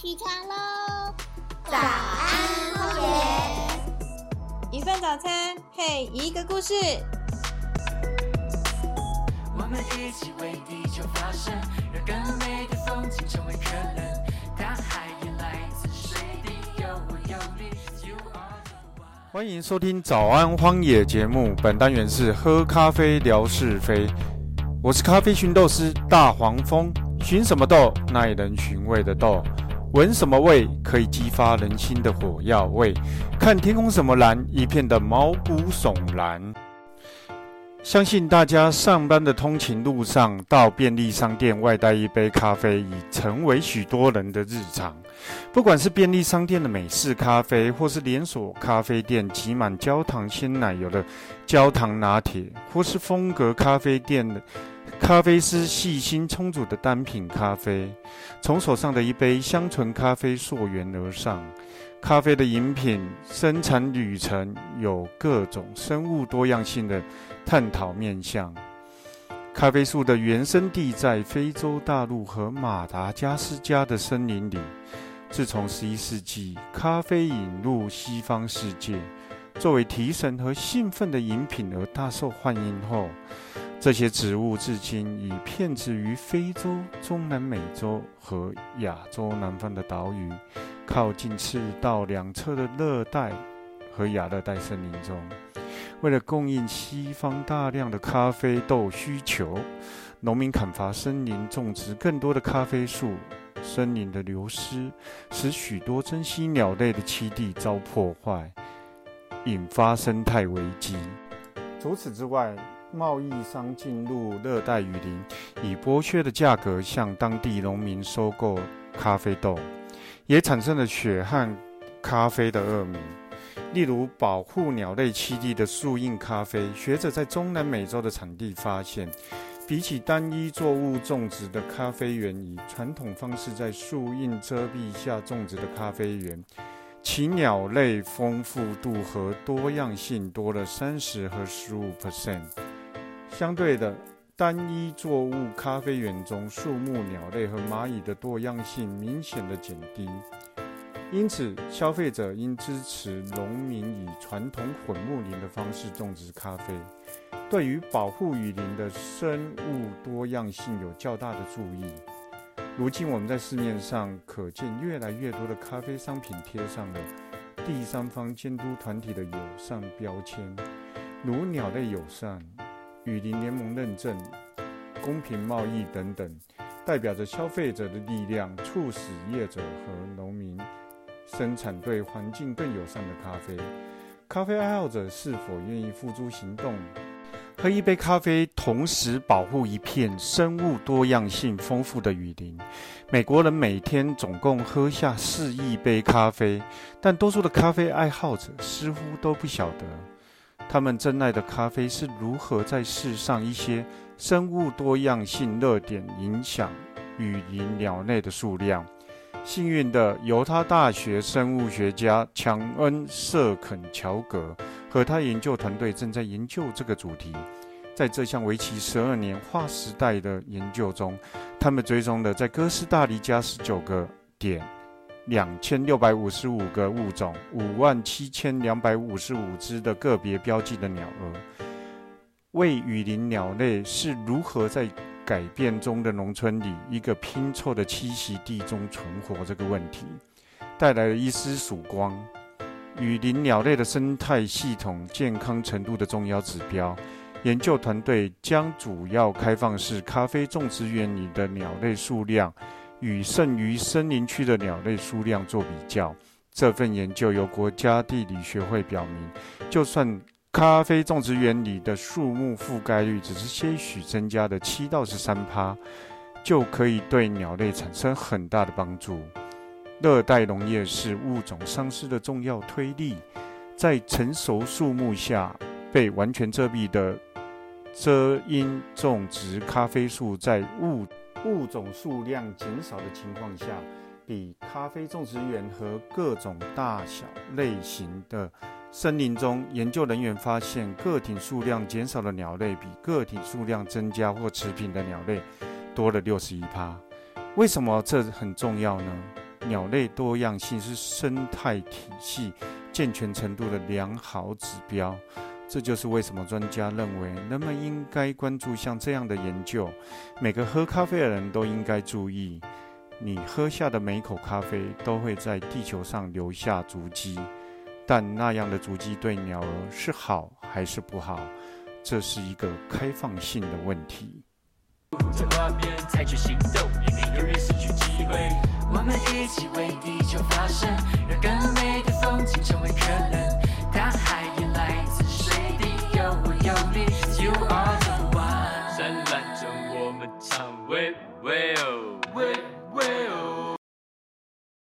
起床喽！早安，荒野。一份早餐配一个故事。我们一起为地球发声，让更美的风景成为可能。大海也来自水滴，有我有你，You are the one。欢迎收听《早安荒野》节目，本单元是喝咖啡聊是非。我是咖啡寻豆师大黄蜂，寻什么豆？耐人寻味的豆。闻什么味？可以激发人心的火药味。看天空什么蓝？一片的毛骨悚然。相信大家上班的通勤路上，到便利商店外带一杯咖啡，已成为许多人的日常。不管是便利商店的美式咖啡，或是连锁咖啡店挤满焦糖鲜奶油的焦糖拿铁，或是风格咖啡店的咖啡师细心冲煮的单品咖啡，从手上的一杯香醇咖啡溯源而上。咖啡的饮品生产旅程有各种生物多样性的探讨面向。咖啡树的原生地在非洲大陆和马达加斯加的森林里。自从十一世纪咖啡引入西方世界，作为提神和兴奋的饮品而大受欢迎后，这些植物至今已遍植于非洲、中南美洲和亚洲南方的岛屿，靠近赤道两侧的热带和亚热带森林中。为了供应西方大量的咖啡豆需求，农民砍伐森林，种植更多的咖啡树。森林的流失使许多珍稀鸟类的栖地遭破坏，引发生态危机。除此之外，贸易商进入热带雨林，以剥削的价格向当地农民收购咖啡豆，也产生了血汗咖啡的恶名。例如，保护鸟类栖地的树荫咖啡，学者在中南美洲的产地发现。比起单一作物种植的咖啡园，以传统方式在树荫遮蔽下种植的咖啡园，其鸟类丰富度和多样性多了三十和十五 percent。相对的，单一作物咖啡园中树木、鸟类和蚂蚁的多样性明显的减低。因此，消费者应支持农民以传统混木林的方式种植咖啡。对于保护雨林的生物多样性有较大的注意。如今我们在市面上可见越来越多的咖啡商品贴上了第三方监督团体的友善标签，如鸟类友善、雨林联盟认证、公平贸易等等，代表着消费者的力量，促使业者和农民生产对环境更友善的咖啡。咖啡爱好者是否愿意付诸行动？喝一杯咖啡，同时保护一片生物多样性丰富的雨林。美国人每天总共喝下四亿杯咖啡，但多数的咖啡爱好者似乎都不晓得，他们珍爱的咖啡是如何在世上一些生物多样性热点影响雨林鸟类的数量。幸运的，犹他大学生物学家强恩·瑟肯乔格。和他研究团队正在研究这个主题。在这项为期十二年划时代的研究中，他们追踪了在哥斯达黎加十九个点、两千六百五十五个物种、五万七千两百五十五只的个别标记的鸟儿，为雨林鸟类是如何在改变中的农村里一个拼凑的栖息地中存活这个问题，带来了一丝曙光。雨林鸟类的生态系统健康程度的重要指标，研究团队将主要开放式咖啡种植园里的鸟类数量与剩余森林区的鸟类数量做比较。这份研究由国家地理学会表明，就算咖啡种植园里的树木覆盖率只是些许增加的七到十三趴，就可以对鸟类产生很大的帮助。热带农业是物种丧失的重要推力，在成熟树木下被完全遮蔽的遮阴种植咖啡树，在物物种数量减少的情况下，比咖啡种植园和各种大小类型的森林中，研究人员发现个体数量减少的鸟类比个体数量增加或持平的鸟类多了六十一趴。为什么这很重要呢？鸟类多样性是生态体系健全程度的良好指标。这就是为什么专家认为人们应该关注像这样的研究。每个喝咖啡的人都应该注意，你喝下的每一口咖啡都会在地球上留下足迹，但那样的足迹对鸟儿是好还是不好，这是一个开放性的问题。我们一起为地球发声，让更美的风景成为可能。大海，tell you are the one。灿烂着我们唱，喂喂哦，喂喂哦。